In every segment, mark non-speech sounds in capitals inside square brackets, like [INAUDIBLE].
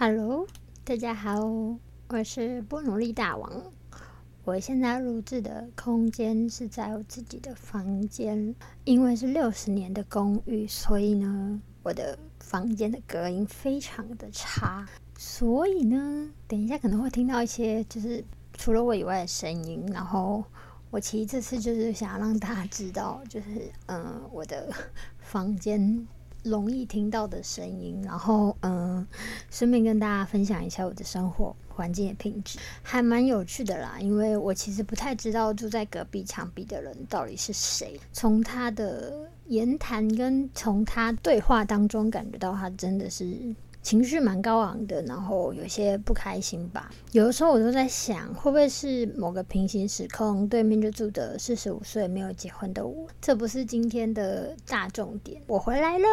Hello，大家好，我是不努力大王。我现在录制的空间是在我自己的房间，因为是六十年的公寓，所以呢，我的房间的隔音非常的差，所以呢，等一下可能会听到一些就是除了我以外的声音。然后我其实这次就是想要让大家知道，就是嗯，我的房间。容易听到的声音，然后嗯，顺便跟大家分享一下我的生活环境的品质，还蛮有趣的啦。因为我其实不太知道住在隔壁墙壁的人到底是谁，从他的言谈跟从他对话当中感觉到他真的是。情绪蛮高昂的，然后有些不开心吧。有的时候我都在想，会不会是某个平行时空，对面就住的四十五岁没有结婚的我？这不是今天的大重点。我回来了，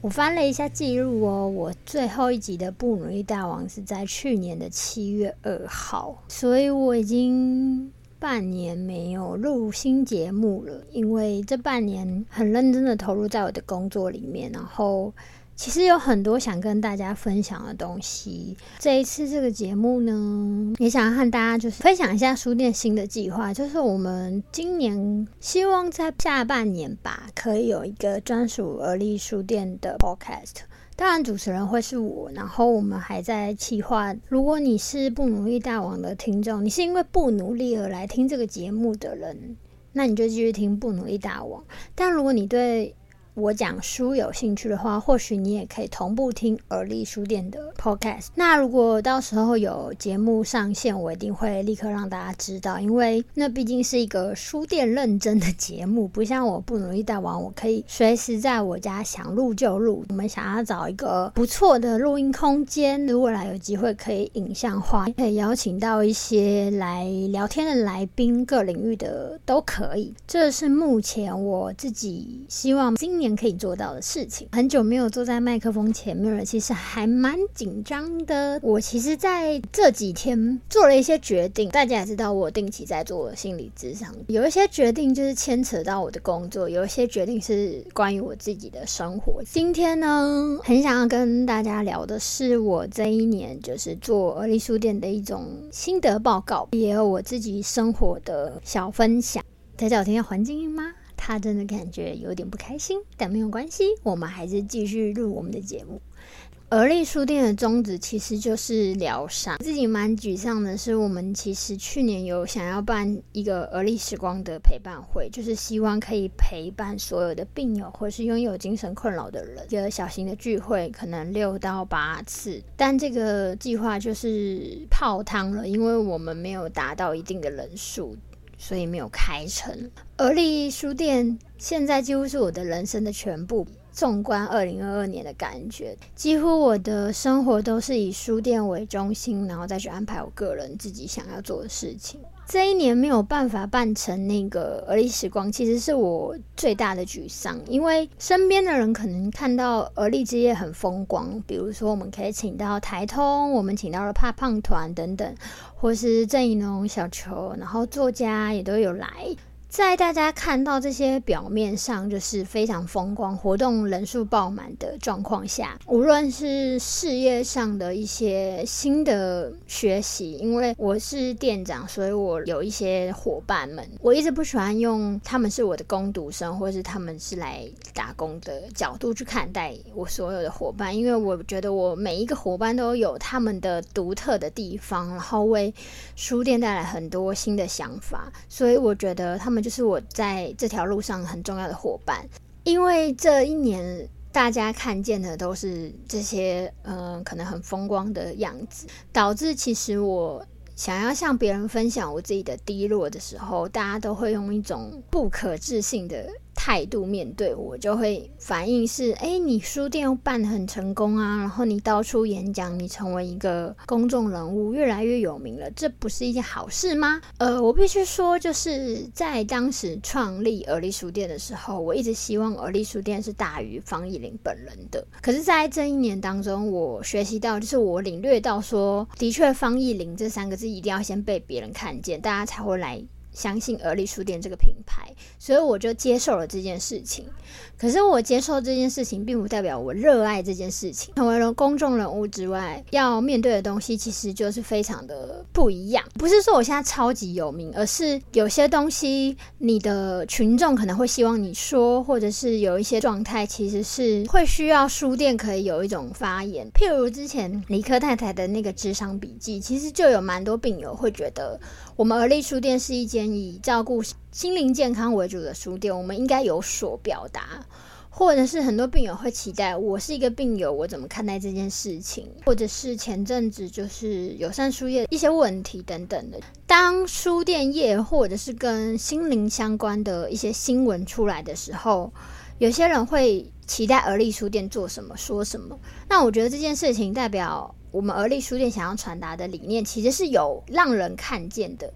我翻了一下记录哦，我最后一集的不努力大王是在去年的七月二号，所以我已经半年没有录新节目了，因为这半年很认真的投入在我的工作里面，然后。其实有很多想跟大家分享的东西。这一次这个节目呢，也想要和大家就是分享一下书店新的计划，就是我们今年希望在下半年吧，可以有一个专属而立书店的 podcast。当然，主持人会是我。然后我们还在计划，如果你是不努力大王的听众，你是因为不努力而来听这个节目的人，那你就继续听不努力大王。但如果你对我讲书有兴趣的话，或许你也可以同步听耳力书店的 podcast。那如果到时候有节目上线，我一定会立刻让大家知道，因为那毕竟是一个书店认真的节目，不像我不努力大王，我可以随时在我家想录就录。我们想要找一个不错的录音空间，如果来有机会可以影像化，可以邀请到一些来聊天的来宾，各领域的都可以。这是目前我自己希望今。年可以做到的事情，很久没有坐在麦克风前面了，其实还蛮紧张的。我其实在这几天做了一些决定，大家也知道，我定期在做心理咨商，有一些决定就是牵扯到我的工作，有一些决定是关于我自己的生活。今天呢，很想要跟大家聊的是我这一年就是做而立书店的一种心得报告，也有我自己生活的小分享。大家有听到环境音吗？他真的感觉有点不开心，但没有关系，我们还是继续录我们的节目。而立书店的宗旨其实就是疗伤。自己蛮沮丧的是，我们其实去年有想要办一个而立时光的陪伴会，就是希望可以陪伴所有的病友或是拥有精神困扰的人，一个小型的聚会，可能六到八次。但这个计划就是泡汤了，因为我们没有达到一定的人数。所以没有开成。而立书店现在几乎是我的人生的全部。纵观二零二二年的感觉，几乎我的生活都是以书店为中心，然后再去安排我个人自己想要做的事情。这一年没有办法办成那个而立时光，其实是我最大的沮丧。因为身边的人可能看到而立之夜很风光，比如说我们可以请到台通，我们请到了怕胖团等等，或是郑怡农、小球，然后作家也都有来。在大家看到这些表面上就是非常风光、活动人数爆满的状况下，无论是事业上的一些新的学习，因为我是店长，所以我有一些伙伴们，我一直不喜欢用他们是我的工读生，或是他们是来打工的角度去看待我所有的伙伴，因为我觉得我每一个伙伴都有他们的独特的地方，然后为书店带来很多新的想法，所以我觉得他们。就是我在这条路上很重要的伙伴，因为这一年大家看见的都是这些，嗯，可能很风光的样子，导致其实我想要向别人分享我自己的低落的时候，大家都会用一种不可置信的。态度面对我就会反应是：哎，你书店又办得很成功啊，然后你到处演讲，你成为一个公众人物，越来越有名了，这不是一件好事吗？呃，我必须说，就是在当时创立而立书店的时候，我一直希望而立书店是大于方逸林本人的。可是，在这一年当中，我学习到，就是我领略到，说的确，方逸林这三个字一定要先被别人看见，大家才会来。相信而立书店这个品牌，所以我就接受了这件事情。可是我接受这件事情，并不代表我热爱这件事情。成为了公众人物之外，要面对的东西其实就是非常的不一样。不是说我现在超级有名，而是有些东西，你的群众可能会希望你说，或者是有一些状态，其实是会需要书店可以有一种发言。譬如之前李克太太的那个智商笔记，其实就有蛮多病友会觉得，我们而立书店是一间以照顾心灵健康为主的书店，我们应该有所表达，或者是很多病友会期待，我是一个病友，我怎么看待这件事情，或者是前阵子就是友善书业一些问题等等的。当书店业或者是跟心灵相关的一些新闻出来的时候，有些人会期待而立书店做什么说什么。那我觉得这件事情代表我们而立书店想要传达的理念，其实是有让人看见的。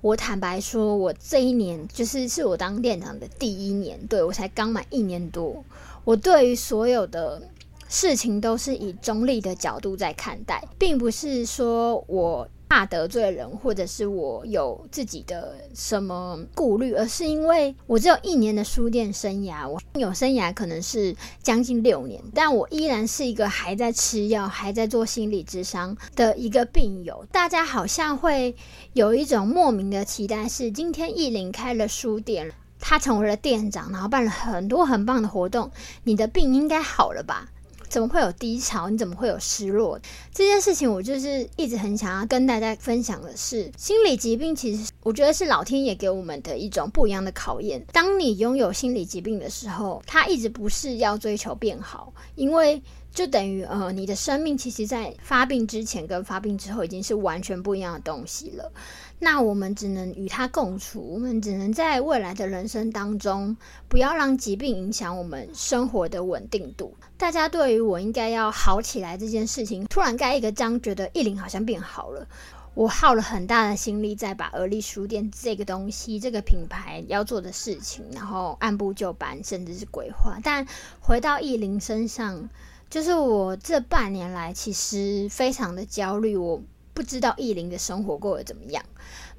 我坦白说，我这一年就是是我当店长的第一年，对我才刚满一年多。我对于所有的事情都是以中立的角度在看待，并不是说我。怕得罪人，或者是我有自己的什么顾虑，而是因为我只有一年的书店生涯，我有生涯可能是将近六年，但我依然是一个还在吃药、还在做心理智商的一个病友。大家好像会有一种莫名的期待，是今天意林开了书店，他成为了店长，然后办了很多很棒的活动，你的病应该好了吧？怎么会有低潮？你怎么会有失落？这件事情，我就是一直很想要跟大家分享的是，心理疾病其实我觉得是老天爷给我们的一种不一样的考验。当你拥有心理疾病的时候，它一直不是要追求变好，因为。就等于呃，你的生命其实，在发病之前跟发病之后，已经是完全不一样的东西了。那我们只能与它共处，我们只能在未来的人生当中，不要让疾病影响我们生活的稳定度。大家对于我应该要好起来这件事情，突然盖一个章，觉得意林好像变好了。我耗了很大的心力，在把而立书店这个东西、这个品牌要做的事情，然后按部就班，甚至是规划。但回到意林身上。就是我这半年来，其实非常的焦虑。我不知道意林的生活过得怎么样。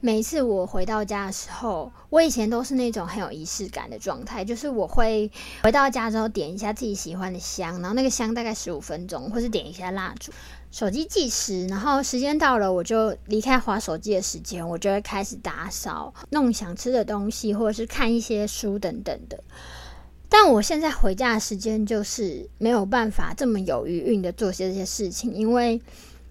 每次我回到家的时候，我以前都是那种很有仪式感的状态，就是我会回到家之后点一下自己喜欢的香，然后那个香大概十五分钟，或是点一下蜡烛，手机计时，然后时间到了，我就离开划手机的时间，我就会开始打扫，弄想吃的东西，或者是看一些书等等的。但我现在回家的时间就是没有办法这么有余韵的做些这些事情，因为。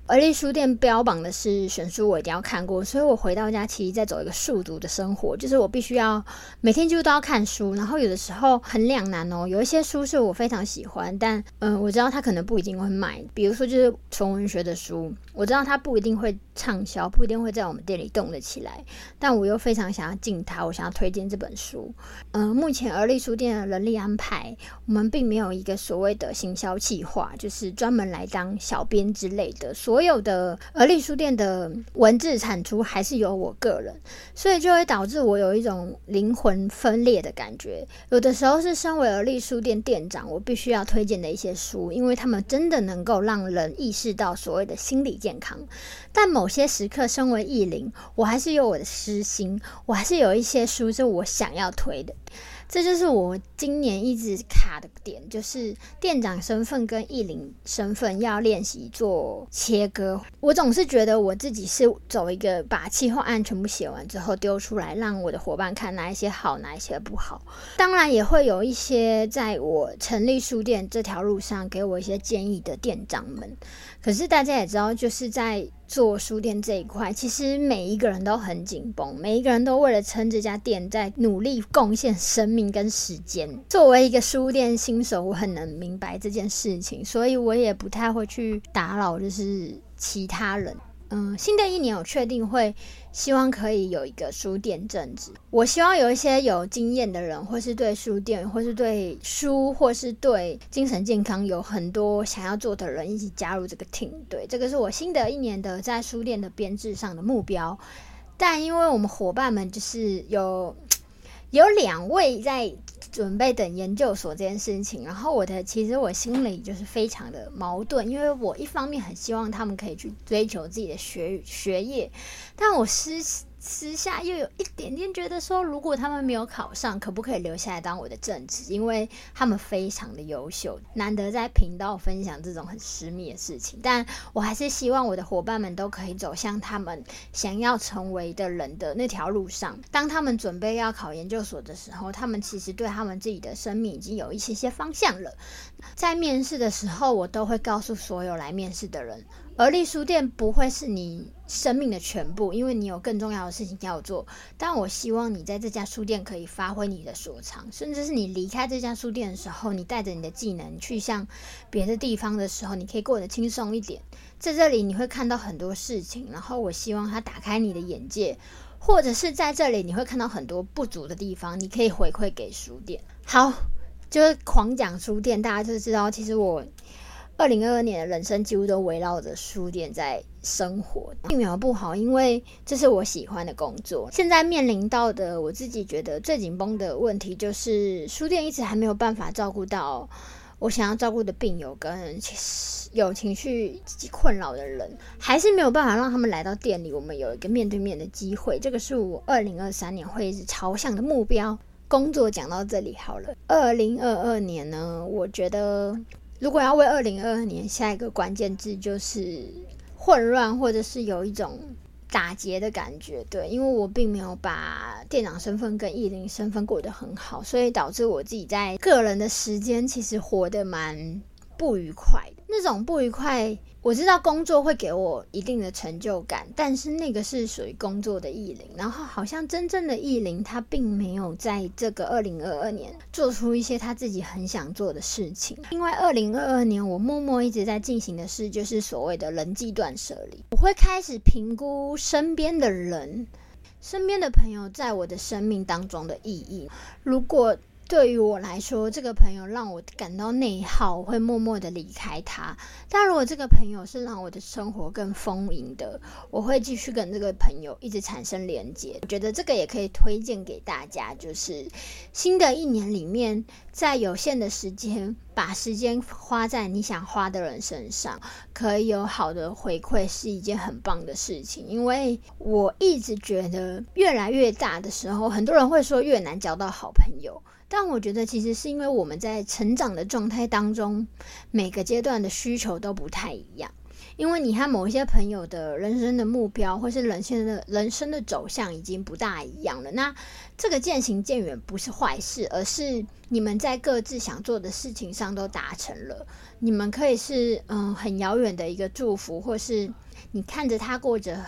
而立书店标榜的是选书，我一定要看过，所以我回到家其实在走一个速读的生活，就是我必须要每天几乎都要看书，然后有的时候很两难哦，有一些书是我非常喜欢，但嗯，我知道他可能不一定会买，比如说就是纯文学的书，我知道他不一定会畅销，不一定会在我们店里动得起来，但我又非常想要进它，我想要推荐这本书。嗯，目前而立书店的人力安排，我们并没有一个所谓的行销计划，就是专门来当小编之类的，所有的而立书店的文字产出还是由我个人，所以就会导致我有一种灵魂分裂的感觉。有的时候是身为而立书店店长，我必须要推荐的一些书，因为他们真的能够让人意识到所谓的心理健康。但某些时刻，身为艺林，我还是有我的私心，我还是有一些书是我想要推的。这就是我今年一直卡的点，就是店长身份跟艺林身份要练习做切割。我总是觉得我自己是走一个把计划案全部写完之后丢出来，让我的伙伴看哪一些好，哪一些不好。当然也会有一些在我成立书店这条路上给我一些建议的店长们。可是大家也知道，就是在做书店这一块，其实每一个人都很紧绷，每一个人都为了撑这家店在努力贡献生命跟时间。作为一个书店新手，我很能明白这件事情，所以我也不太会去打扰，就是其他人。嗯，新的一年我确定会希望可以有一个书店正职。我希望有一些有经验的人，或是对书店，或是对书，或是对精神健康有很多想要做的人，一起加入这个 team。对，这个是我新的一年的在书店的编制上的目标。但因为我们伙伴们就是有 [TSK] 有两位在。准备等研究所这件事情，然后我的其实我心里就是非常的矛盾，因为我一方面很希望他们可以去追求自己的学学业，但我私私下又有一点点觉得说，如果他们没有考上，可不可以留下来当我的正职？因为他们非常的优秀，难得在频道分享这种很私密的事情。但我还是希望我的伙伴们都可以走向他们想要成为的人的那条路上。当他们准备要考研究所的时候，他们其实对他们自己的生命已经有一些些方向了。在面试的时候，我都会告诉所有来面试的人。而立书店不会是你生命的全部，因为你有更重要的事情要做。但我希望你在这家书店可以发挥你的所长，甚至是你离开这家书店的时候，你带着你的技能去向别的地方的时候，你可以过得轻松一点。在这里你会看到很多事情，然后我希望它打开你的眼界，或者是在这里你会看到很多不足的地方，你可以回馈给书店。好，就是狂讲书店，大家就知道其实我。二零二二年的人生几乎都围绕着书店在生活，并没有不好，因为这是我喜欢的工作。现在面临到的我自己觉得最紧绷的问题，就是书店一直还没有办法照顾到我想要照顾的病友跟有情绪困扰的人，还是没有办法让他们来到店里，我们有一个面对面的机会。这个是我二零二三年会朝向的目标。工作讲到这里好了，二零二二年呢，我觉得。如果要为二零二二年下一个关键字，就是混乱，或者是有一种打劫的感觉，对，因为我并没有把店长身份跟艺林身份过得很好，所以导致我自己在个人的时间其实活得蛮不愉快的，那种不愉快。我知道工作会给我一定的成就感，但是那个是属于工作的意林。然后好像真正的意林，他并没有在这个二零二二年做出一些他自己很想做的事情。因为二零二二年我默默一直在进行的事，就是所谓的人际断舍离。我会开始评估身边的人、身边的朋友在我的生命当中的意义。如果对于我来说，这个朋友让我感到内耗，我会默默的离开他。但如果这个朋友是让我的生活更丰盈的，我会继续跟这个朋友一直产生连接。我觉得这个也可以推荐给大家，就是新的一年里面，在有限的时间，把时间花在你想花的人身上，可以有好的回馈，是一件很棒的事情。因为我一直觉得，越来越大的时候，很多人会说越难交到好朋友。但我觉得，其实是因为我们在成长的状态当中，每个阶段的需求都不太一样。因为你和某些朋友的人生的目标，或是人生的人生的走向已经不大一样了。那这个渐行渐远不是坏事，而是你们在各自想做的事情上都达成了。你们可以是嗯很遥远的一个祝福，或是你看着他过着。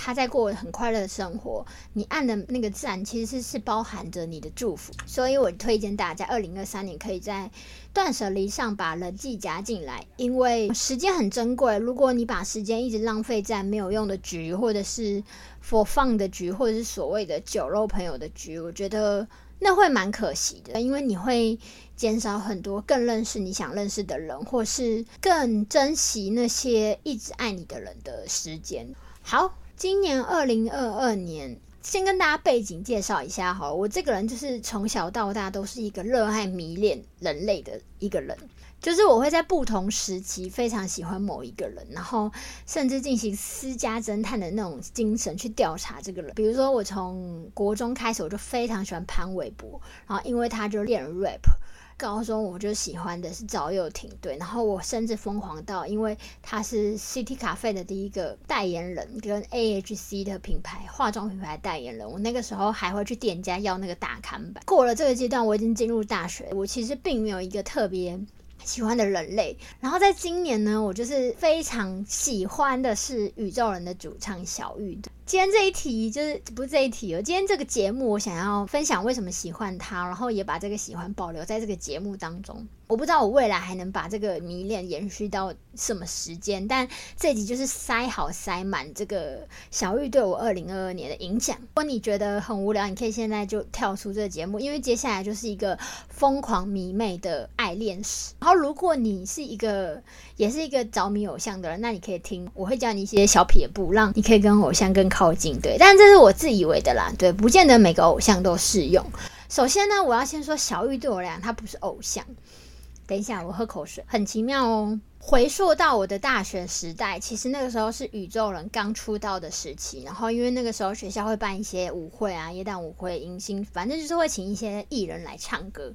他在过很快乐的生活，你按的那个赞其实是包含着你的祝福，所以我推荐大家二零二三年可以在断舍离上把人际加进来，因为时间很珍贵。如果你把时间一直浪费在没有用的局，或者是 for fun 的局，或者是所谓的酒肉朋友的局，我觉得那会蛮可惜的，因为你会减少很多更认识你想认识的人，或是更珍惜那些一直爱你的人的时间。好。今年二零二二年，先跟大家背景介绍一下哈。我这个人就是从小到大都是一个热爱迷恋人类的一个人，就是我会在不同时期非常喜欢某一个人，然后甚至进行私家侦探的那种精神去调查这个人。比如说，我从国中开始，我就非常喜欢潘玮柏，然后因为他就练 rap。高中我就喜欢的是赵又廷，对，然后我甚至疯狂到，因为他是 City 咖啡的第一个代言人，跟 AHC 的品牌化妆品牌代言人，我那个时候还会去店家要那个大看板。过了这个阶段，我已经进入大学，我其实并没有一个特别喜欢的人类。然后在今年呢，我就是非常喜欢的是宇宙人的主唱小玉的。今天这一题就是不是这一题哦。今天这个节目，我想要分享为什么喜欢他，然后也把这个喜欢保留在这个节目当中。我不知道我未来还能把这个迷恋延续到什么时间，但这集就是塞好塞满这个小玉对我二零二二年的影响。如果你觉得很无聊，你可以现在就跳出这个节目，因为接下来就是一个疯狂迷妹的爱恋史。然后，如果你是一个也是一个着迷偶像的人，那你可以听，我会教你一些小撇步，让你可以跟偶像更靠靠近。对，但这是我自以为的啦，对，不见得每个偶像都适用。首先呢，我要先说小玉对我来讲，他不是偶像。等一下，我喝口水，很奇妙哦。回溯到我的大学时代，其实那个时候是宇宙人刚出道的时期。然后因为那个时候学校会办一些舞会啊，耶诞舞会、迎新，反正就是会请一些艺人来唱歌。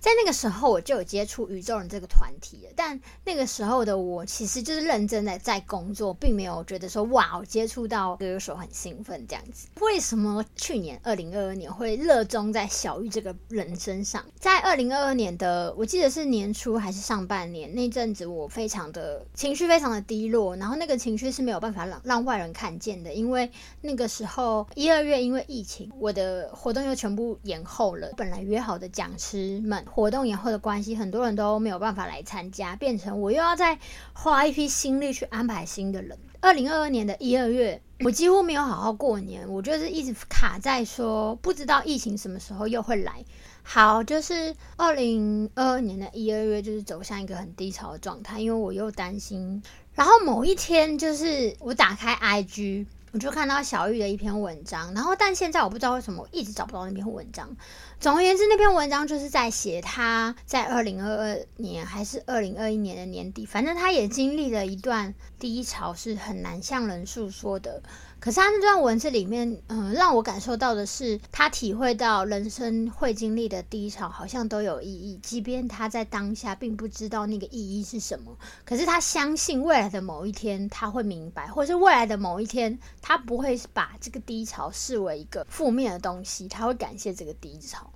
在那个时候，我就有接触宇宙人这个团体了。但那个时候的我，其实就是认真的在工作，并没有觉得说哇，我接触到歌手很兴奋这样子。为什么去年二零二二年会热衷在小玉这个人身上？在二零二二年的，我记得是年初还是上半年那阵子，我非常的情绪非常的低落，然后那个情绪是没有办法让让外人看见的，因为那个时候一二月因为疫情，我的活动又全部延后了，本来约好的讲师们。活动延后的关系，很多人都没有办法来参加，变成我又要再花一批心力去安排新的人。二零二二年的一二月，[COUGHS] 我几乎没有好好过年，我就是一直卡在说不知道疫情什么时候又会来。好，就是二零二二年的一二月，就是走向一个很低潮的状态，因为我又担心。然后某一天，就是我打开 IG。我就看到小玉的一篇文章，然后但现在我不知道为什么我一直找不到那篇文章。总而言之，那篇文章就是在写他在二零二二年还是二零二一年的年底，反正他也经历了一段低潮，是很难向人诉说的。可是他那段文字里面，嗯，让我感受到的是，他体会到人生会经历的低潮好像都有意义，即便他在当下并不知道那个意义是什么，可是他相信未来的某一天他会明白，或是未来的某一天他不会把这个低潮视为一个负面的东西，他会感谢这个低潮。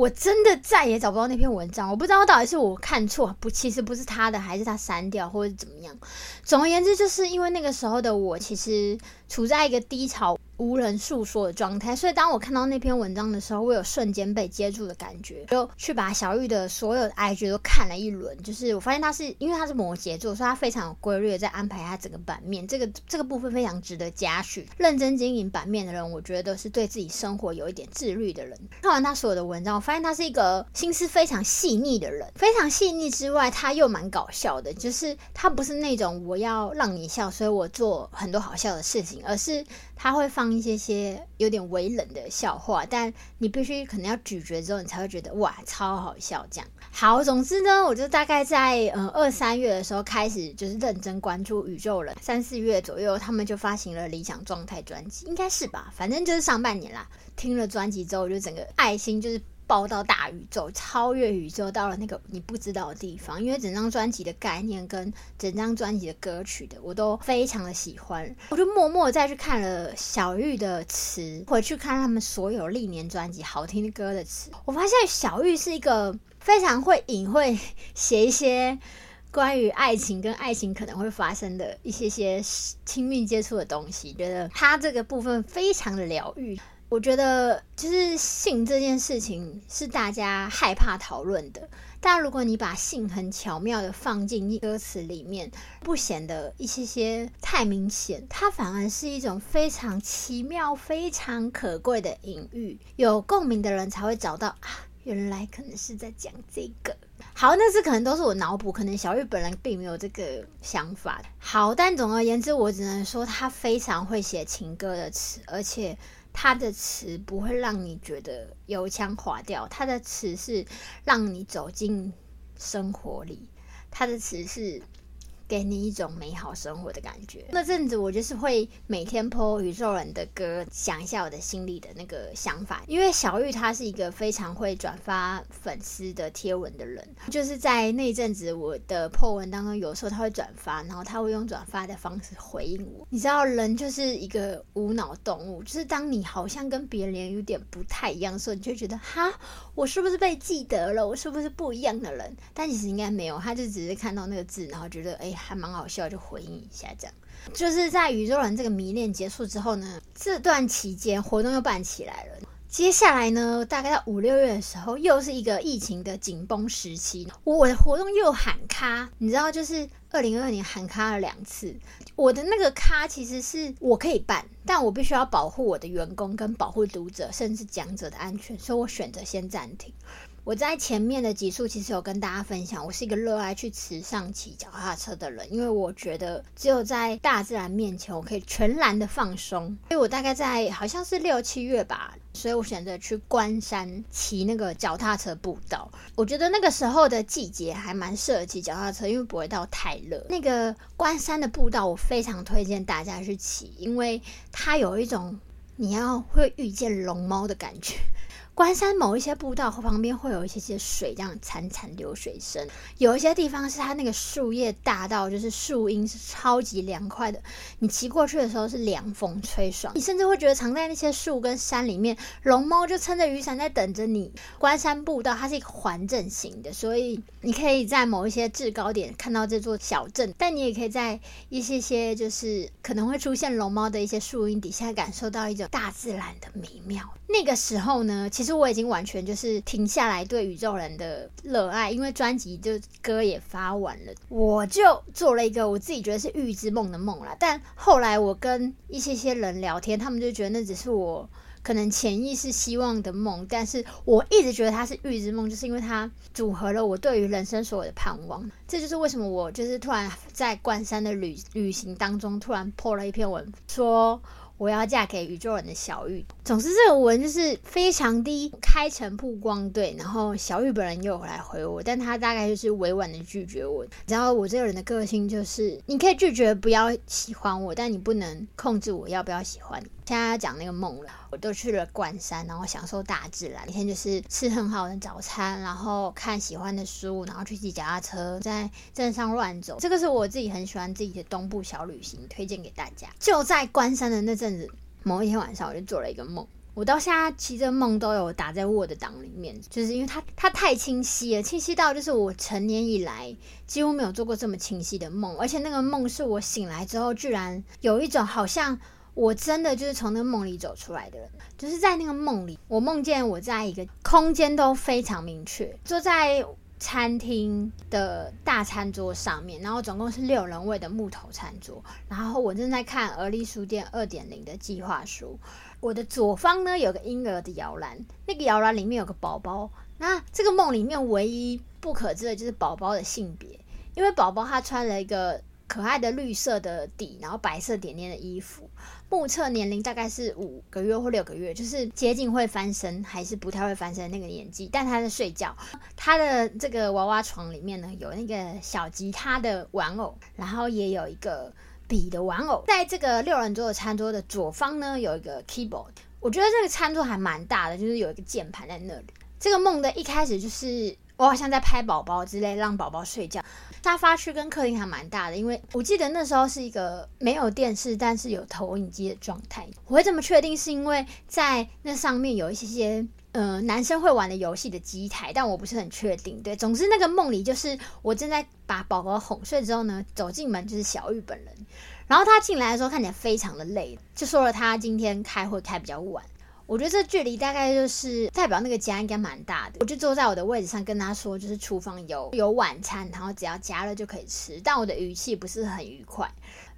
我真的再也找不到那篇文章，我不知道到底是我看错，不，其实不是他的，还是他删掉，或者怎么样。总而言之，就是因为那个时候的我，其实处在一个低潮。无人诉说的状态，所以当我看到那篇文章的时候，我有瞬间被接住的感觉，就去把小玉的所有的 IG 都看了一轮。就是我发现他是因为他是摩羯座，所以他非常有规律的在安排他整个版面，这个这个部分非常值得嘉许。认真经营版面的人，我觉得是对自己生活有一点自律的人。看完他所有的文章，我发现他是一个心思非常细腻的人，非常细腻之外，他又蛮搞笑的，就是他不是那种我要让你笑，所以我做很多好笑的事情，而是。他会放一些些有点微冷的笑话，但你必须可能要咀嚼之后，你才会觉得哇，超好笑这样。好，总之呢，我就大概在嗯二三月的时候开始就是认真关注宇宙人，三四月左右他们就发行了理想状态专辑，应该是吧？反正就是上半年啦。听了专辑之后，我就整个爱心就是。爆到大宇宙，超越宇宙，到了那个你不知道的地方。因为整张专辑的概念跟整张专辑的歌曲的，我都非常的喜欢。我就默默再去看了小玉的词，回去看他们所有历年专辑好听的歌的词。我发现小玉是一个非常会隐晦写一些关于爱情跟爱情可能会发生的一些些亲密接触的东西，觉得他这个部分非常的疗愈。我觉得就是性这件事情是大家害怕讨论的，但如果你把性很巧妙的放进歌词里面，不显得一些些太明显，它反而是一种非常奇妙、非常可贵的隐喻。有共鸣的人才会找到啊，原来可能是在讲这个。好，那是可能都是我脑补，可能小玉本人并没有这个想法。好，但总而言之，我只能说他非常会写情歌的词，而且。他的词不会让你觉得油腔滑调，他的词是让你走进生活里，他的词是。给你一种美好生活的感觉。那阵子我就是会每天播宇宙人的歌，想一下我的心里的那个想法。因为小玉她是一个非常会转发粉丝的贴文的人，就是在那阵子我的破文当中，有时候他会转发，然后他会用转发的方式回应我。你知道，人就是一个无脑动物，就是当你好像跟别人有点不太一样的时候，你就觉得哈，我是不是被记得了？我是不是不一样的人？但其实应该没有，他就只是看到那个字，然后觉得哎。还蛮好笑，就回应一下这样。就是在宇宙人这个迷恋结束之后呢，这段期间活动又办起来了。接下来呢，大概在五六月的时候，又是一个疫情的紧绷时期，我的活动又喊卡，你知道，就是二零二二年喊卡了两次。我的那个卡其实是我可以办，但我必须要保护我的员工跟保护读者，甚至讲者的安全，所以我选择先暂停。我在前面的集数其实有跟大家分享，我是一个热爱去池上骑脚踏车的人，因为我觉得只有在大自然面前，我可以全然的放松。所以我大概在好像是六七月吧，所以我选择去关山骑那个脚踏车步道。我觉得那个时候的季节还蛮适合骑脚踏车，因为不会到太热。那个关山的步道，我非常推荐大家去骑，因为它有一种你要会遇见龙猫的感觉。关山某一些步道旁边会有一些些水，这样潺潺流水声。有一些地方是它那个树叶大到，就是树荫是超级凉快的。你骑过去的时候是凉风吹爽，你甚至会觉得藏在那些树跟山里面，龙猫就撑着雨伞在等着你。关山步道它是一个环镇型的，所以你可以在某一些制高点看到这座小镇，但你也可以在一些些就是可能会出现龙猫的一些树荫底下，感受到一种大自然的美妙。那个时候呢，其实我已经完全就是停下来对宇宙人的热爱，因为专辑就歌也发完了，我就做了一个我自己觉得是预知梦的梦啦。但后来我跟一些些人聊天，他们就觉得那只是我可能潜意识希望的梦，但是我一直觉得它是预知梦，就是因为它组合了我对于人生所有的盼望。这就是为什么我就是突然在关山的旅旅行当中，突然破了一篇文说。我要嫁给宇宙人的小玉，总之这个文就是非常低开诚曝光，对。然后小玉本人又来回我，但他大概就是委婉的拒绝我。然后我这个人的个性就是，你可以拒绝不要喜欢我，但你不能控制我要不要喜欢你。现在要讲那个梦了，我都去了关山，然后享受大自然，每天就是吃很好的早餐，然后看喜欢的书，然后去骑脚踏车，在镇上乱走。这个是我自己很喜欢自己的东部小旅行，推荐给大家。就在关山的那阵子，某一天晚上，我就做了一个梦。我到现在其实梦都有打在 Word 档里面，就是因为它它太清晰了，清晰到就是我成年以来几乎没有做过这么清晰的梦，而且那个梦是我醒来之后，居然有一种好像。我真的就是从那个梦里走出来的人，就是在那个梦里，我梦见我在一个空间都非常明确，坐在餐厅的大餐桌上面，然后总共是六人位的木头餐桌，然后我正在看而立书店二点零的计划书，我的左方呢有个婴儿的摇篮，那个摇篮里面有个宝宝，那这个梦里面唯一不可知的就是宝宝的性别，因为宝宝他穿了一个。可爱的绿色的底，然后白色点点的衣服，目测年龄大概是五个月或六个月，就是接近会翻身还是不太会翻身那个年纪。但他在睡觉，他的这个娃娃床里面呢有那个小吉他的玩偶，然后也有一个笔的玩偶。在这个六人桌的餐桌的左方呢有一个 keyboard，我觉得这个餐桌还蛮大的，就是有一个键盘在那里。这个梦的一开始就是我好像在拍宝宝之类，让宝宝睡觉。沙发区跟客厅还蛮大的，因为我记得那时候是一个没有电视，但是有投影机的状态。我会这么确定，是因为在那上面有一些些呃男生会玩的游戏的机台，但我不是很确定。对，总之那个梦里就是我正在把宝宝哄睡之后呢，走进门就是小玉本人，然后他进来的时候看起来非常的累，就说了他今天开会开比较晚。我觉得这距离大概就是代表那个家应该蛮大的。我就坐在我的位置上跟他说，就是厨房有有晚餐，然后只要加热就可以吃。但我的语气不是很愉快。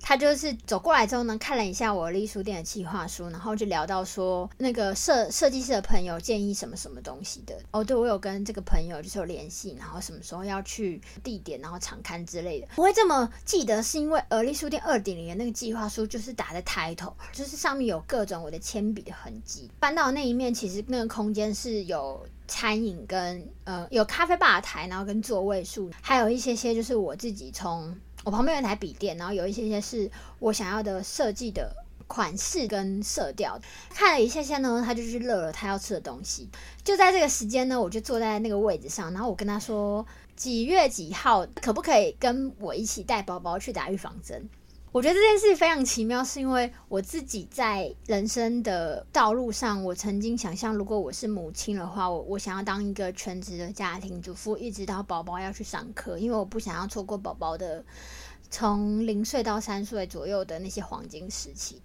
他就是走过来之后呢，看了一下我立书店的计划书，然后就聊到说，那个设设计师的朋友建议什么什么东西的。哦，对，我有跟这个朋友就是有联系，然后什么时候要去地点，然后场刊之类的。我会这么记得，是因为而立书店二点零的那个计划书就是打在抬头，就是上面有各种我的铅笔的痕迹。搬到那一面，其实那个空间是有餐饮跟呃有咖啡吧台，然后跟座位数，还有一些些就是我自己从。我旁边有一台笔电，然后有一些些是我想要的设计的款式跟色调。看了一下下呢，他就去热了他要吃的东西。就在这个时间呢，我就坐在那个位置上，然后我跟他说几月几号可不可以跟我一起带包包去打预防针。我觉得这件事非常奇妙，是因为我自己在人生的道路上，我曾经想象，如果我是母亲的话，我我想要当一个全职的家庭主妇，一直到宝宝要去上课，因为我不想要错过宝宝的从零岁到三岁左右的那些黄金时期。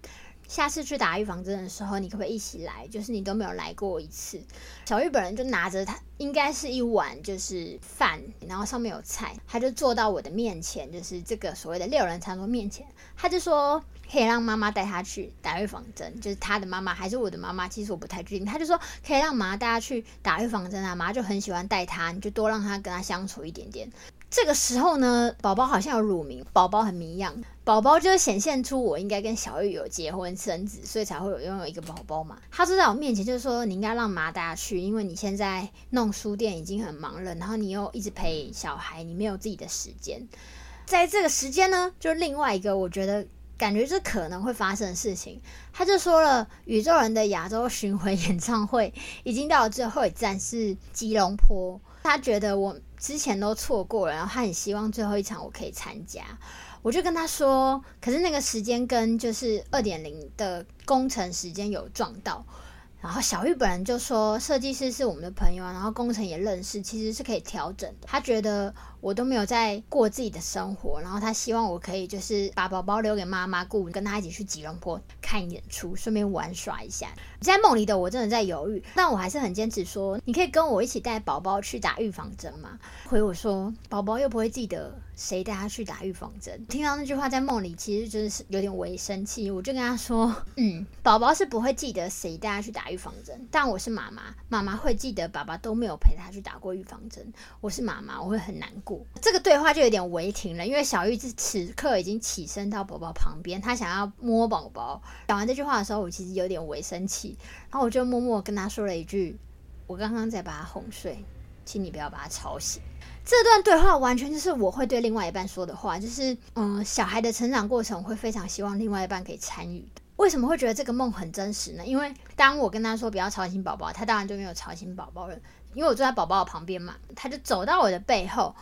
下次去打预防针的时候，你可不可以一起来？就是你都没有来过一次。小玉本人就拿着他应该是一碗就是饭，然后上面有菜，他就坐到我的面前，就是这个所谓的六人餐桌面前，他就说可以让妈妈带他去打预防针，就是他的妈妈还是我的妈妈，其实我不太确定。他就说可以让妈妈带他去打预防针啊，妈就很喜欢带他，你就多让他跟他相处一点点。这个时候呢，宝宝好像有乳名，宝宝很迷样，宝宝就显现出我应该跟小玉有结婚生子，所以才会有拥有一个宝宝嘛。他坐在我面前，就是说你应该让妈带去，因为你现在弄书店已经很忙了，然后你又一直陪小孩，你没有自己的时间。在这个时间呢，就另外一个我觉得感觉这可能会发生的事情，他就说了，宇宙人的亚洲巡回演唱会已经到了最后一站是吉隆坡，他觉得我。之前都错过了，然后他很希望最后一场我可以参加，我就跟他说，可是那个时间跟就是二点零的工程时间有撞到。然后小玉本人就说，设计师是我们的朋友啊，然后工程也认识，其实是可以调整的。他觉得我都没有在过自己的生活，然后他希望我可以就是把宝宝留给妈妈顾，跟他一起去吉隆坡看演出，顺便玩耍一下。在梦里的我真的在犹豫，但我还是很坚持说，你可以跟我一起带宝宝去打预防针吗？回我说，宝宝又不会记得。谁带他去打预防针？听到那句话，在梦里其实就是有点微生气。我就跟他说：“ [LAUGHS] 嗯，宝宝是不会记得谁带他去打预防针，但我是妈妈，妈妈会记得爸爸都没有陪他去打过预防针。我是妈妈，我会很难过。”这个对话就有点违停了，因为小玉子此刻已经起身到宝宝旁边，他想要摸宝宝。讲完这句话的时候，我其实有点微生气，然后我就默默跟他说了一句：“我刚刚在把他哄睡，请你不要把他吵醒。”这段对话完全就是我会对另外一半说的话，就是嗯，小孩的成长过程会非常希望另外一半可以参与的。为什么会觉得这个梦很真实呢？因为当我跟他说不要吵醒宝宝，他当然就没有吵醒宝宝了。因为我坐在宝宝的旁边嘛，他就走到我的背后，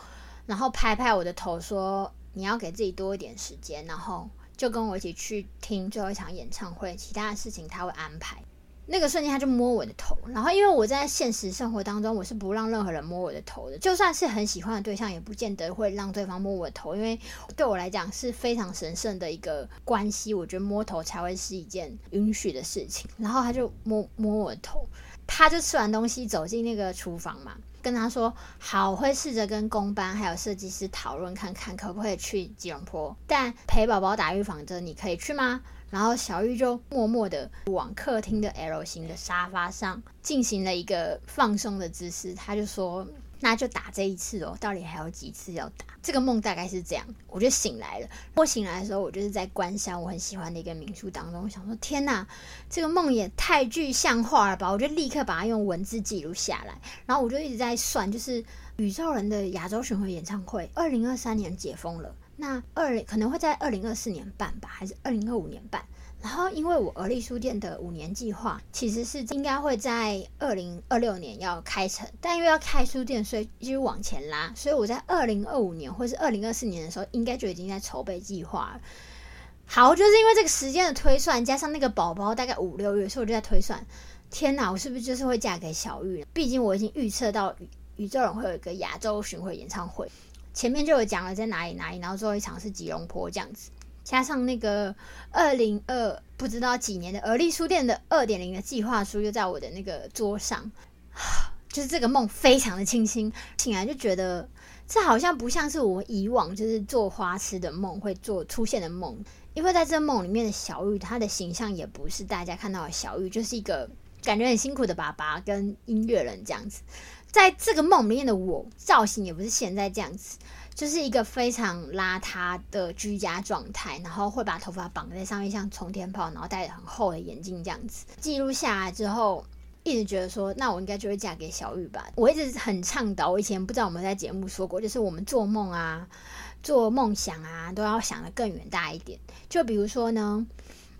然后拍拍我的头说：“你要给自己多一点时间。”然后就跟我一起去听最后一场演唱会，其他的事情他会安排。那个瞬间，他就摸我的头，然后因为我在现实生活当中，我是不让任何人摸我的头的，就算是很喜欢的对象，也不见得会让对方摸我的头，因为对我来讲是非常神圣的一个关系，我觉得摸头才会是一件允许的事情。然后他就摸摸我的头，他就吃完东西走进那个厨房嘛，跟他说：“好，我会试着跟工班还有设计师讨论看看，可不可以去吉隆坡，但陪宝宝打预防针，你可以去吗？”然后小玉就默默的往客厅的 L 型的沙发上进行了一个放松的姿势。他就说：“那就打这一次哦，到底还有几次要打？”这个梦大概是这样。我就醒来了。我醒来的时候，我就是在关山我很喜欢的一个民宿当中。我想说：“天哪，这个梦也太具象化了吧！”我就立刻把它用文字记录下来。然后我就一直在算，就是宇宙人的亚洲巡回演唱会，二零二三年解封了。那二可能会在二零二四年办吧，还是二零二五年办？然后因为我而立书店的五年计划其实是应该会在二零二六年要开成，但因为要开书店，所以继续往前拉，所以我在二零二五年或是二零二四年的时候，应该就已经在筹备计划了。好，就是因为这个时间的推算，加上那个宝宝大概五六月，所以我就在推算：天哪，我是不是就是会嫁给小玉？毕竟我已经预测到宇宙人会有一个亚洲巡回演唱会。前面就有讲了在哪里哪里，然后最后一场是吉隆坡这样子，加上那个二零二不知道几年的而立书店的二点零的计划书又在我的那个桌上，[SIGHS] 就是这个梦非常的清新，醒来就觉得这好像不像是我以往就是做花痴的梦会做出现的梦，因为在这梦里面的小玉，她的形象也不是大家看到的小玉，就是一个感觉很辛苦的爸爸跟音乐人这样子。在这个梦里面的我，造型也不是现在这样子，就是一个非常邋遢的居家状态，然后会把头发绑在上面，像冲天炮，然后戴着很厚的眼镜这样子。记录下来之后，一直觉得说，那我应该就会嫁给小玉吧。我一直很倡导，我以前不知道我们在节目说过，就是我们做梦啊，做梦想啊，都要想的更远大一点。就比如说呢。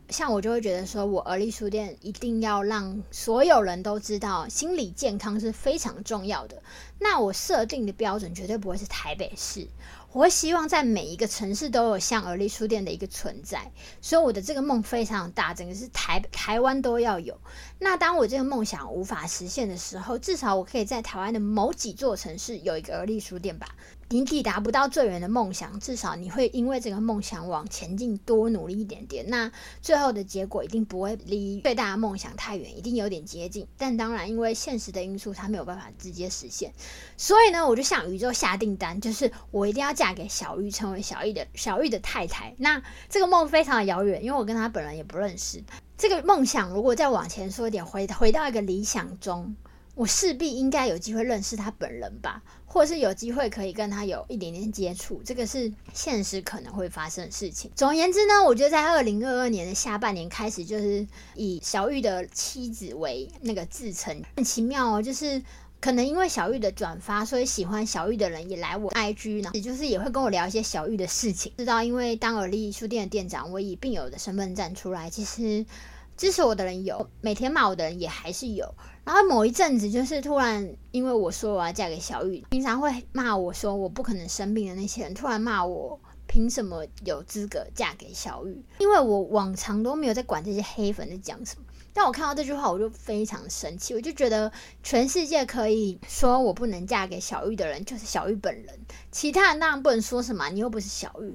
像我就会觉得说，我而立书店一定要让所有人都知道，心理健康是非常重要的。那我设定的标准绝对不会是台北市，我会希望在每一个城市都有像而立书店的一个存在。所以我的这个梦非常大，整个是台台湾都要有。那当我这个梦想无法实现的时候，至少我可以在台湾的某几座城市有一个而立书店吧。你抵达不到最远的梦想，至少你会因为这个梦想往前进多努力一点点。那最后的结果一定不会离最大的梦想太远，一定有点接近。但当然，因为现实的因素，它没有办法直接实现。所以呢，我就向宇宙下订单，就是我一定要嫁给小玉，成为小玉的小玉的太太。那这个梦非常的遥远，因为我跟他本人也不认识。这个梦想如果再往前说一点，回回到一个理想中。我势必应该有机会认识他本人吧，或是有机会可以跟他有一点点接触，这个是现实可能会发生的事情。总而言之呢，我觉得在二零二二年的下半年开始，就是以小玉的妻子为那个自称，很奇妙哦。就是可能因为小玉的转发，所以喜欢小玉的人也来我 IG 呢，也就是也会跟我聊一些小玉的事情。知道因为当耳力书店的店长，我以病友的身份站出来，其实支持我的人有，每天骂我的人也还是有。然后某一阵子，就是突然因为我说我要嫁给小玉，平常会骂我说我不可能生病的那些人，突然骂我凭什么有资格嫁给小玉？因为我往常都没有在管这些黑粉在讲什么，但我看到这句话，我就非常生气，我就觉得全世界可以说我不能嫁给小玉的人，就是小玉本人，其他人当然不能说什么，你又不是小玉。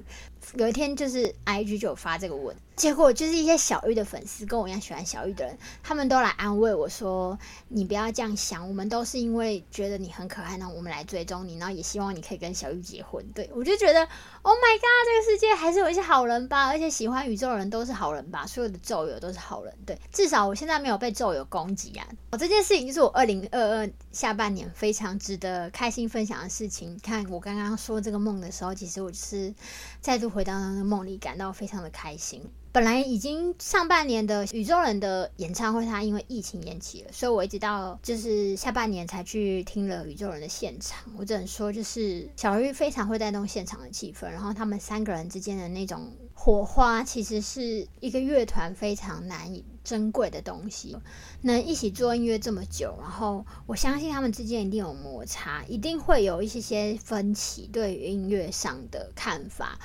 有一天，就是 I G 就有发这个文，结果就是一些小玉的粉丝，跟我一样喜欢小玉的人，他们都来安慰我说：“你不要这样想，我们都是因为觉得你很可爱，那我们来追踪你，然后也希望你可以跟小玉结婚。”对我就觉得，Oh my god，这个世界还是有一些好人吧，而且喜欢宇宙的人都是好人吧，所有的咒友都是好人。对，至少我现在没有被咒友攻击啊。我这件事情就是我二零二二下半年非常值得开心分享的事情。看我刚刚说这个梦的时候，其实我就是再度回。到那个梦里，感到非常的开心。本来已经上半年的宇宙人的演唱会，他因为疫情延期了，所以我一直到就是下半年才去听了宇宙人的现场。我只能说，就是小玉非常会带动现场的气氛，然后他们三个人之间的那种火花，其实是一个乐团非常难以珍贵的东西。能一起做音乐这么久，然后我相信他们之间一定有摩擦，一定会有一些些分歧，对于音乐上的看法。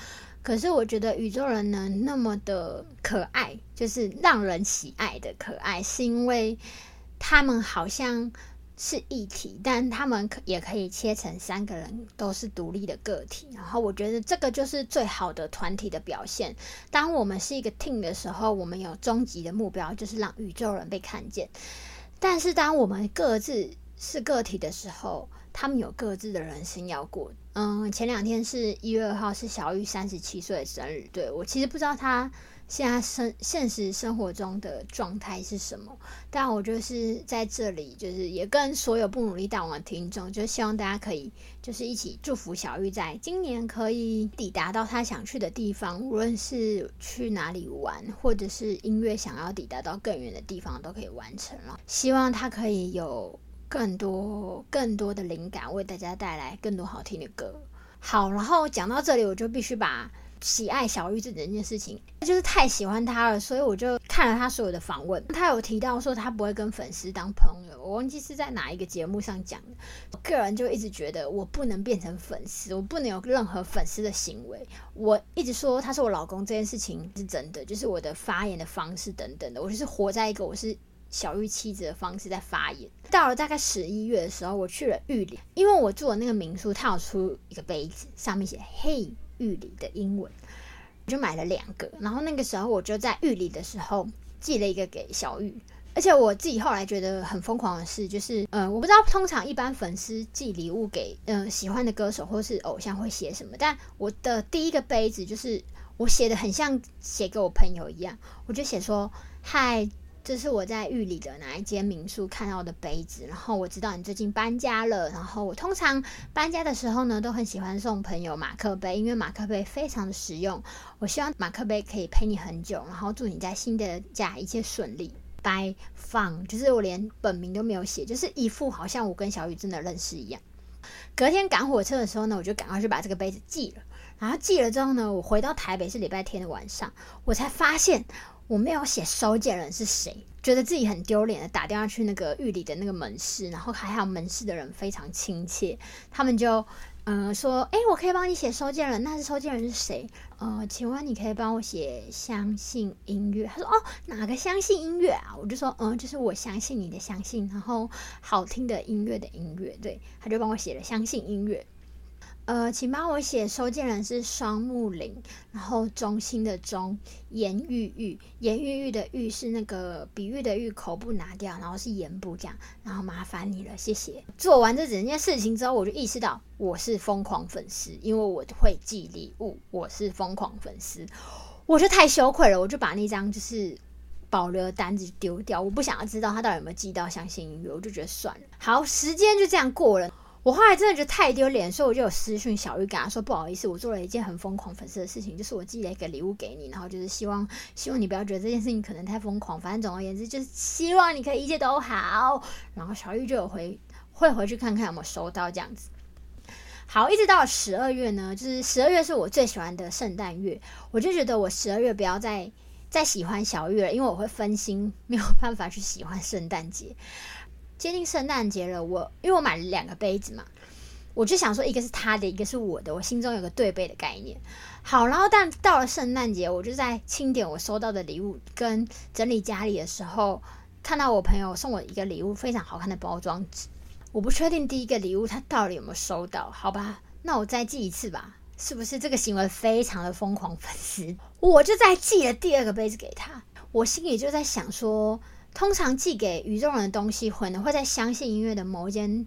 可是我觉得宇宙人呢那么的可爱，就是让人喜爱的可爱，是因为他们好像是一体，但他们可也可以切成三个人都是独立的个体。然后我觉得这个就是最好的团体的表现。当我们是一个 team 的时候，我们有终极的目标，就是让宇宙人被看见。但是当我们各自是个体的时候，他们有各自的人生要过。嗯，前两天是一月二号，是小玉三十七岁的生日。对我其实不知道他现在生现实生活中的状态是什么，但我就是在这里，就是也跟所有不努力大王的听众，就希望大家可以就是一起祝福小玉，在今年可以抵达到他想去的地方，无论是去哪里玩，或者是音乐想要抵达到更远的地方，都可以完成了。希望他可以有。更多更多的灵感，为大家带来更多好听的歌。好，然后讲到这里，我就必须把喜爱小玉这整件事情，就是太喜欢他了，所以我就看了他所有的访问。他有提到说他不会跟粉丝当朋友，我忘记是在哪一个节目上讲的。我个人就一直觉得我不能变成粉丝，我不能有任何粉丝的行为。我一直说他是我老公这件事情是真的，就是我的发言的方式等等的，我就是活在一个我是。小玉妻子的方式在发言。到了大概十一月的时候，我去了玉里，因为我住的那个民宿，它有出一个杯子，上面写“嘿玉里”的英文，我就买了两个。然后那个时候我就在玉里的时候寄了一个给小玉。而且我自己后来觉得很疯狂的事，就是，呃，我不知道通常一般粉丝寄礼物给，呃，喜欢的歌手或是偶像会写什么，但我的第一个杯子就是我写的很像写给我朋友一样，我就写说：“嗨。”这是我在玉里的哪一间民宿看到的杯子，然后我知道你最近搬家了，然后我通常搬家的时候呢，都很喜欢送朋友马克杯，因为马克杯非常的实用。我希望马克杯可以陪你很久，然后祝你在新的家一切顺利。拜放，就是我连本名都没有写，就是一副好像我跟小雨真的认识一样。隔天赶火车的时候呢，我就赶快去把这个杯子寄了，然后寄了之后呢，我回到台北是礼拜天的晚上，我才发现。我没有写收件人是谁，觉得自己很丢脸的打电话去那个狱里的那个门市，然后还好门市的人非常亲切，他们就嗯说，哎，我可以帮你写收件人，那是收件人是谁？呃，请问你可以帮我写相信音乐？他说，哦，哪个相信音乐啊？我就说，嗯，就是我相信你的相信，然后好听的音乐的音乐，对，他就帮我写了相信音乐。呃，请帮我写收件人是双木林，然后中心的中，颜玉玉，颜玉玉的玉是那个比喻的玉，口部拿掉，然后是言部这样，然后麻烦你了，谢谢。做完这整件事情之后，我就意识到我是疯狂粉丝，因为我会寄礼物，我是疯狂粉丝，我就太羞愧了，我就把那张就是保留单子丢掉，我不想要知道他到底有没有寄到相信音乐，我就觉得算了。好，时间就这样过了。我后来真的觉得太丢脸，所以我就有私讯小玉跟他说：“不好意思，我做了一件很疯狂粉丝的事情，就是我寄了一个礼物给你，然后就是希望希望你不要觉得这件事情可能太疯狂，反正总而言之就是希望你可以一切都好。”然后小玉就有回会回去看看有没有收到这样子。好，一直到十二月呢，就是十二月是我最喜欢的圣诞月，我就觉得我十二月不要再再喜欢小玉了，因为我会分心，没有办法去喜欢圣诞节。接近圣诞节了，我因为我买了两个杯子嘛，我就想说一个是他的，一个是我的，我心中有个对杯的概念。好，然后但到了圣诞节，我就在清点我收到的礼物跟整理家里的时候，看到我朋友送我一个礼物，非常好看的包装纸。我不确定第一个礼物他到底有没有收到，好吧，那我再寄一次吧。是不是这个行为非常的疯狂粉丝？[LAUGHS] 我就在寄了第二个杯子给他，我心里就在想说。通常寄给宇宙人的东西，可能会在相信音乐的某一间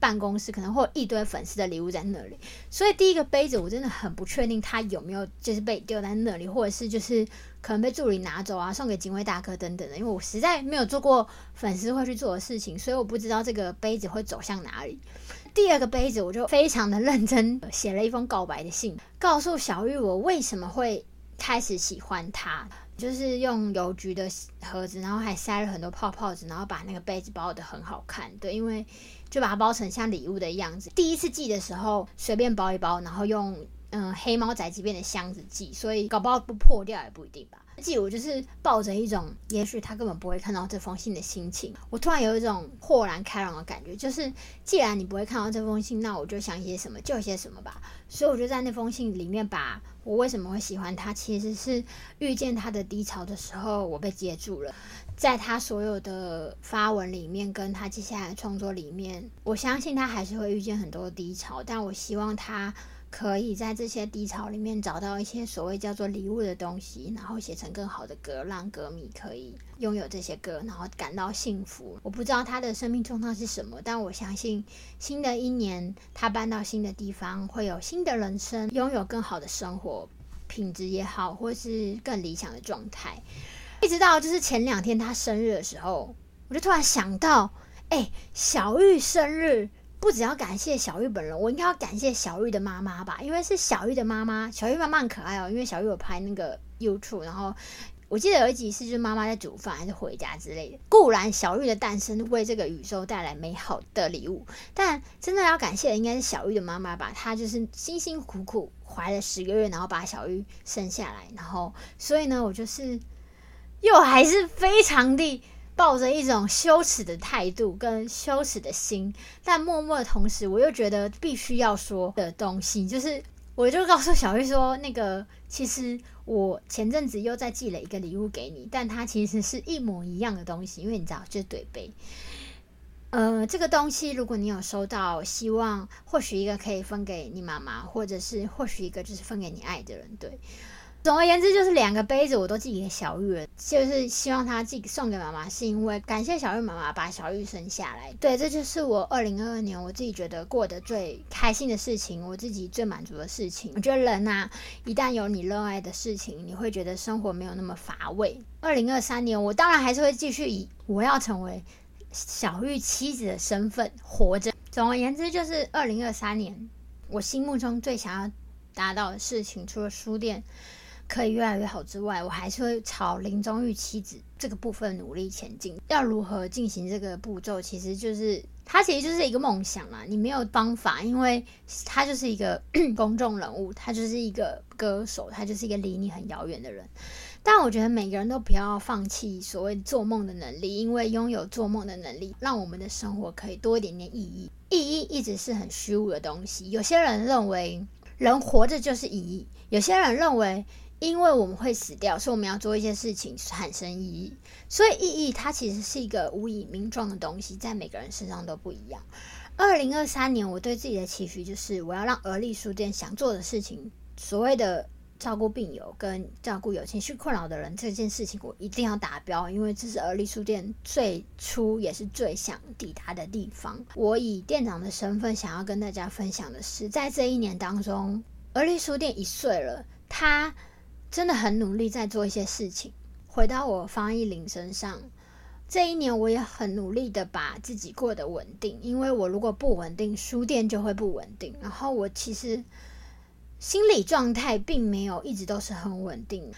办公室，可能会有一堆粉丝的礼物在那里。所以第一个杯子，我真的很不确定它有没有就是被丢在那里，或者是就是可能被助理拿走啊，送给警卫大哥等等的。因为我实在没有做过粉丝会去做的事情，所以我不知道这个杯子会走向哪里。第二个杯子，我就非常的认真写了一封告白的信，告诉小玉我为什么会开始喜欢他。就是用邮局的盒子，然后还塞了很多泡泡纸，然后把那个杯子包的很好看。对，因为就把它包成像礼物的样子。第一次寄的时候随便包一包，然后用嗯黑猫宅急便的箱子寄，所以搞不好不破掉也不一定吧。寄我就是抱着一种，也许他根本不会看到这封信的心情。我突然有一种豁然开朗的感觉，就是既然你不会看到这封信，那我就想写什么就写什么吧。所以我就在那封信里面，把我为什么会喜欢他，其实是遇见他的低潮的时候，我被接住了。在他所有的发文里面，跟他接下来创作里面，我相信他还是会遇见很多低潮，但我希望他。可以在这些低潮里面找到一些所谓叫做礼物的东西，然后写成更好的歌，让歌迷可以拥有这些歌，然后感到幸福。我不知道他的生命状态是什么，但我相信新的一年他搬到新的地方，会有新的人生，拥有更好的生活品质也好，或是更理想的状态。一直到就是前两天他生日的时候，我就突然想到，哎，小玉生日。不只要感谢小玉本人，我应该要感谢小玉的妈妈吧，因为是小玉的妈妈。小玉妈妈很可爱哦，因为小玉有拍那个 YouTube，然后我记得有一集是就是妈妈在煮饭还是回家之类的。固然小玉的诞生为这个宇宙带来美好的礼物，但真的要感谢的应该是小玉的妈妈吧，她就是辛辛苦苦怀了十个月，然后把小玉生下来，然后所以呢，我就是又还是非常的。抱着一种羞耻的态度跟羞耻的心，但默默的同时，我又觉得必须要说的东西，就是我就告诉小玉说，那个其实我前阵子又在寄了一个礼物给你，但它其实是一模一样的东西，因为你知道，就是对杯。呃，这个东西如果你有收到，希望或许一个可以分给你妈妈，或者是或许一个就是分给你爱的人，对。总而言之，就是两个杯子我都寄给小玉了，就是希望他寄送给妈妈，是因为感谢小玉妈妈把小玉生下来。对，这就是我二零二二年我自己觉得过得最开心的事情，我自己最满足的事情。我觉得人呐，一旦有你热爱的事情，你会觉得生活没有那么乏味。二零二三年，我当然还是会继续以我要成为小玉妻子的身份活着。总而言之，就是二零二三年我心目中最想要达到的事情，除了书店。可以越来越好之外，我还是会朝林中玉妻子这个部分努力前进。要如何进行这个步骤，其实就是它其实就是一个梦想啦。你没有方法，因为他就是一个 [CLEARS THROAT] 公众人物，他就是一个歌手，他就是一个离你很遥远的人。但我觉得每个人都不要放弃所谓做梦的能力，因为拥有做梦的能力，让我们的生活可以多一点点意义。意义一直是很虚无的东西。有些人认为人活着就是意义，有些人认为。因为我们会死掉，所以我们要做一些事情产生意义。所以意义它其实是一个无以名状的东西，在每个人身上都不一样。二零二三年，我对自己的期许就是我要让而立书店想做的事情，所谓的照顾病友跟照顾有情绪困扰的人这件事情，我一定要达标，因为这是而立书店最初也是最想抵达的地方。我以店长的身份想要跟大家分享的是，在这一年当中，而立书店一岁了，他真的很努力在做一些事情。回到我方一林身上。这一年我也很努力的把自己过得稳定，因为我如果不稳定，书店就会不稳定。然后我其实心理状态并没有一直都是很稳定，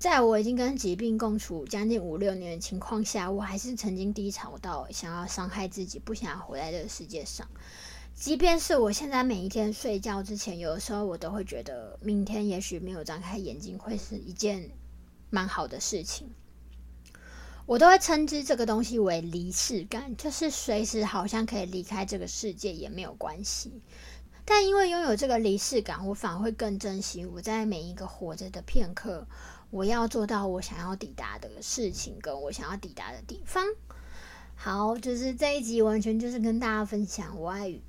在我已经跟疾病共处将近五六年的情况下，我还是曾经低潮到想要伤害自己，不想要活在这个世界上。即便是我现在每一天睡觉之前，有的时候我都会觉得，明天也许没有张开眼睛会是一件蛮好的事情。我都会称之这个东西为离世感，就是随时好像可以离开这个世界也没有关系。但因为拥有这个离世感，我反而会更珍惜我在每一个活着的片刻，我要做到我想要抵达的事情，跟我想要抵达的地方。好，就是这一集完全就是跟大家分享我爱。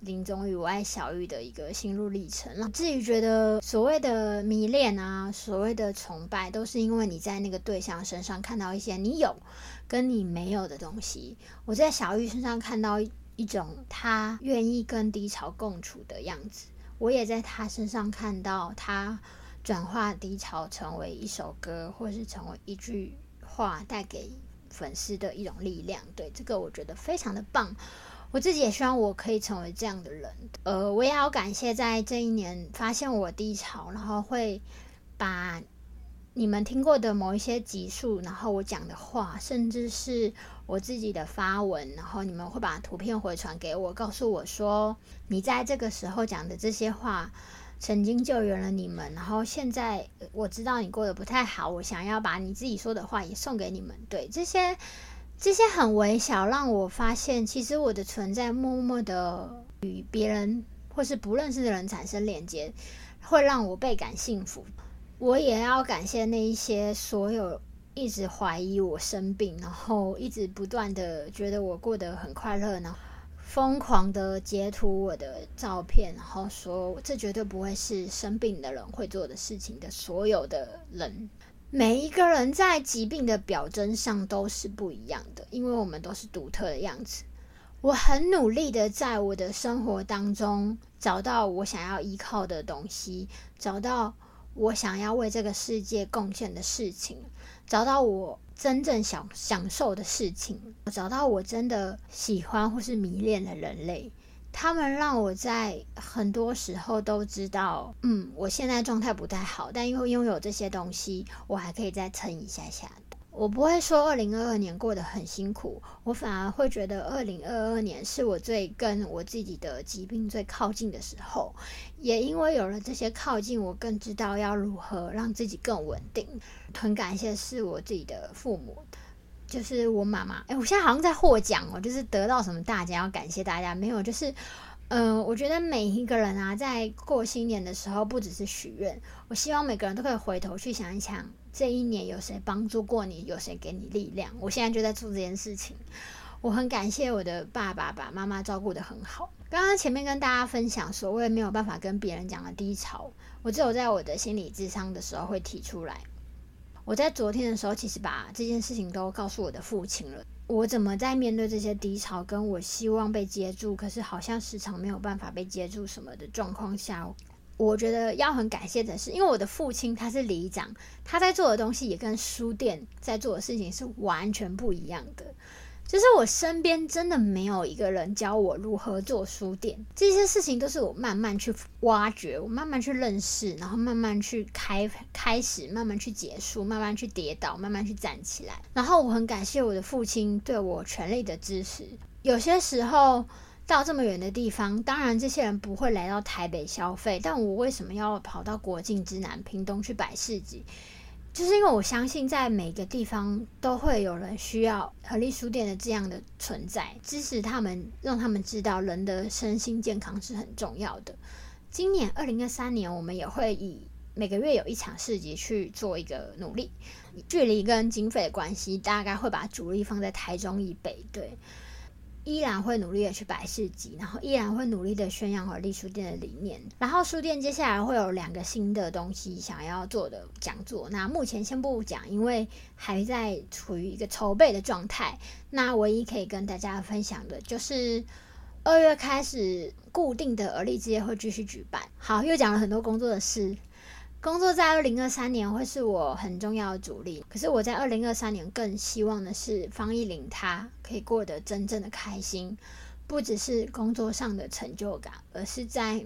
林宗宇，我爱小玉的一个心路历程。那至于觉得，所谓的迷恋啊，所谓的崇拜，都是因为你在那个对象身上看到一些你有跟你没有的东西。我在小玉身上看到一种他愿意跟低潮共处的样子，我也在他身上看到他转化低潮成为一首歌，或是成为一句话，带给粉丝的一种力量。对这个，我觉得非常的棒。我自己也希望我可以成为这样的人，呃，我也要感谢在这一年发现我低潮，然后会把你们听过的某一些集数，然后我讲的话，甚至是我自己的发文，然后你们会把图片回传给我，告诉我说你在这个时候讲的这些话曾经救援了你们，然后现在我知道你过得不太好，我想要把你自己说的话也送给你们，对这些。这些很微小，让我发现，其实我的存在默默的与别人或是不认识的人产生连接，会让我倍感幸福。我也要感谢那一些所有一直怀疑我生病，然后一直不断的觉得我过得很快乐，然后疯狂的截图我的照片，然后说这绝对不会是生病的人会做的事情的所有的人。每一个人在疾病的表征上都是不一样的，因为我们都是独特的样子。我很努力的在我的生活当中找到我想要依靠的东西，找到我想要为这个世界贡献的事情，找到我真正想享受的事情，找到我真的喜欢或是迷恋的人类。他们让我在很多时候都知道，嗯，我现在状态不太好，但因为拥有这些东西，我还可以再撑一下下。我不会说二零二二年过得很辛苦，我反而会觉得二零二二年是我最跟我自己的疾病最靠近的时候。也因为有了这些靠近，我更知道要如何让自己更稳定。很感谢是我自己的父母。就是我妈妈，哎，我现在好像在获奖哦，就是得到什么大奖要感谢大家，没有，就是，嗯，我觉得每一个人啊，在过新年的时候，不只是许愿，我希望每个人都可以回头去想一想，这一年有谁帮助过你，有谁给你力量。我现在就在做这件事情，我很感谢我的爸爸把妈妈照顾得很好。刚刚前面跟大家分享所谓没有办法跟别人讲的低潮，我只有在我的心理智商的时候会提出来。我在昨天的时候，其实把这件事情都告诉我的父亲了。我怎么在面对这些低潮，跟我希望被接住，可是好像时常没有办法被接住什么的状况下，我觉得要很感谢的是，因为我的父亲他是里长，他在做的东西也跟书店在做的事情是完全不一样的。就是我身边真的没有一个人教我如何做书店，这些事情都是我慢慢去挖掘，我慢慢去认识，然后慢慢去开开始，慢慢去结束，慢慢去跌倒，慢慢去站起来。然后我很感谢我的父亲对我全力的支持。有些时候到这么远的地方，当然这些人不会来到台北消费，但我为什么要跑到国境之南屏东去摆市集？就是因为我相信，在每个地方都会有人需要合力书店的这样的存在，支持他们，让他们知道人的身心健康是很重要的。今年二零二三年，我们也会以每个月有一场市集去做一个努力。距离跟经费的关系，大概会把主力放在台中以北。对，依然会努力的去摆市集，然后依然会努力的宣扬而立书店的理念。然后书店接下来会有两个新的东西想要做的讲座，那目前先不讲，因为还在处于一个筹备的状态。那唯一可以跟大家分享的就是二月开始固定的而立之夜会继续举办。好，又讲了很多工作的事。工作在二零二三年会是我很重要的主力，可是我在二零二三年更希望的是方一林他可以过得真正的开心，不只是工作上的成就感，而是在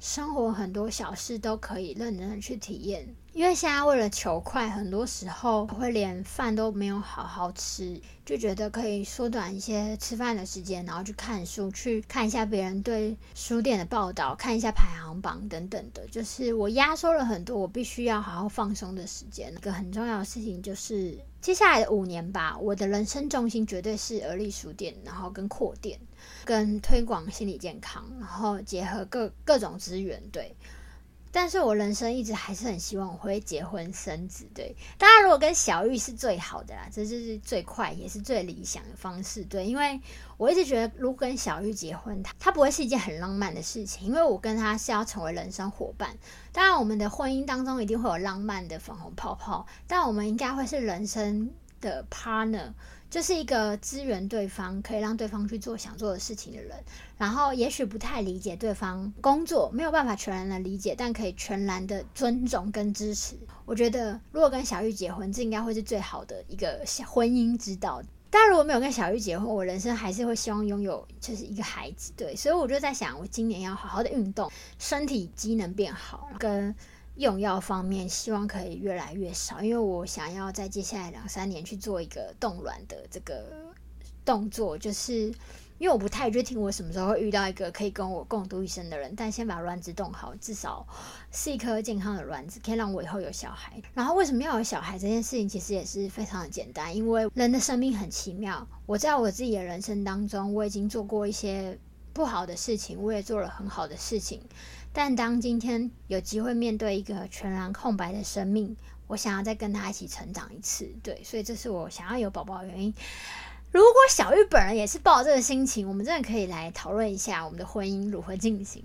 生活很多小事都可以认真的去体验。因为现在为了求快，很多时候会连饭都没有好好吃，就觉得可以缩短一些吃饭的时间，然后去看书，去看一下别人对书店的报道，看一下排行榜等等的。就是我压缩了很多我必须要好好放松的时间。一个很重要的事情就是接下来的五年吧，我的人生重心绝对是而立书店，然后跟扩店，跟推广心理健康，然后结合各各种资源，对。但是我人生一直还是很希望我会结婚生子，对。当然，如果跟小玉是最好的啦，这就是最快也是最理想的方式，对。因为我一直觉得，如果跟小玉结婚，他他不会是一件很浪漫的事情，因为我跟他是要成为人生伙伴。当然，我们的婚姻当中一定会有浪漫的粉红泡泡，但我们应该会是人生的 partner。就是一个支援对方，可以让对方去做想做的事情的人。然后，也许不太理解对方工作，没有办法全然的理解，但可以全然的尊重跟支持。我觉得，如果跟小玉结婚，这应该会是最好的一个婚姻之道。但如果没有跟小玉结婚，我人生还是会希望拥有就是一个孩子。对，所以我就在想，我今年要好好的运动，身体机能变好，跟。用药方面，希望可以越来越少，因为我想要在接下来两三年去做一个冻卵的这个动作，就是因为我不太确定我什么时候会遇到一个可以跟我共度一生的人，但先把卵子冻好，至少是一颗健康的卵子，可以让我以后有小孩。然后为什么要有小孩这件事情，其实也是非常的简单，因为人的生命很奇妙。我在我自己的人生当中，我已经做过一些不好的事情，我也做了很好的事情。但当今天有机会面对一个全然空白的生命，我想要再跟他一起成长一次，对，所以这是我想要有宝宝的原因。如果小玉本人也是抱这个心情，我们真的可以来讨论一下我们的婚姻如何进行。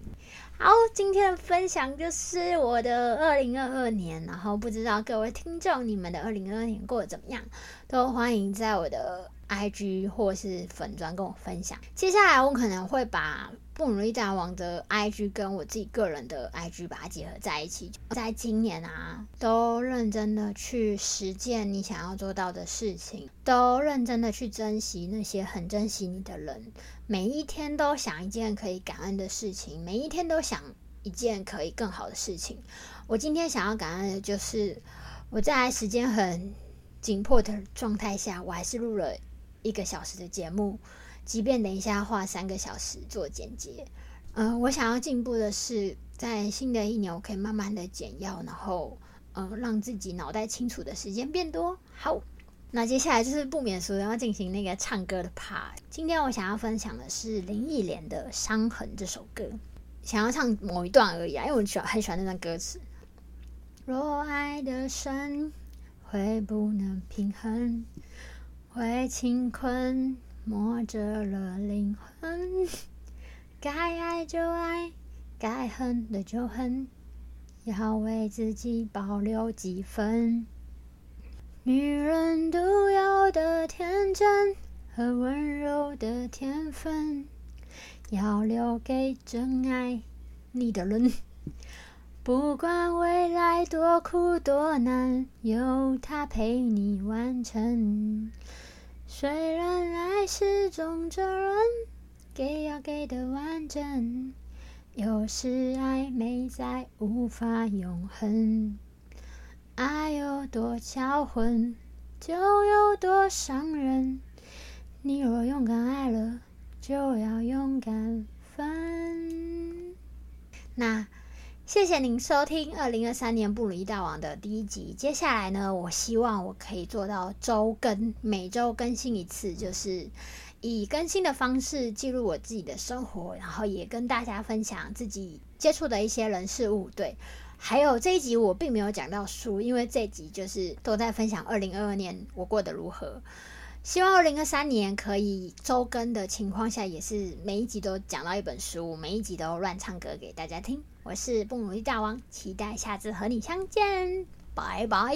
好，今天的分享就是我的二零二二年，然后不知道各位听众你们的二零二二年过得怎么样，都欢迎在我的 IG 或是粉砖跟我分享。接下来我可能会把。不努力大王的 IG 跟我自己个人的 IG 把它结合在一起，在今年啊，都认真的去实践你想要做到的事情，都认真的去珍惜那些很珍惜你的人，每一天都想一件可以感恩的事情，每一天都想一件可以更好的事情。我今天想要感恩的就是我在时间很紧迫的状态下，我还是录了一个小时的节目。即便等一下花三个小时做剪接，嗯，我想要进步的是，在新的一年我可以慢慢的减药，然后，嗯，让自己脑袋清楚的时间变多。好，那接下来就是不免俗的要进行那个唱歌的 part。今天我想要分享的是林忆莲的《伤痕》这首歌，想要唱某一段而已啊，因为我喜欢很喜欢那段歌词。若爱的深，会不能平衡，会轻困。磨折了灵魂，该爱就爱，该恨的就恨，要为自己保留几分。女人独有的天真和温柔的天分，要留给真爱你的人。不管未来多苦多难，有他陪你完成。虽然爱是种责任，给要给的完整，有时爱美在无法永恒。爱有多销魂，就有多伤人。你若勇敢爱了，就要勇敢分。那。谢谢您收听二零二三年布鲁伊大王的第一集接下来呢我希望我可以做到周更每周更新一次就是以更新的方式记录我自己的生活然后也跟大家分享自己接触的一些人事物对。还有这一集我并没有讲到书因为这集就是都在分享二零二二年我过得如何。希望二零二三年可以周更的情况下也是每一集都讲到一本书每一集都乱唱歌给大家听。我是蹦鲁力大王，期待下次和你相见，拜拜。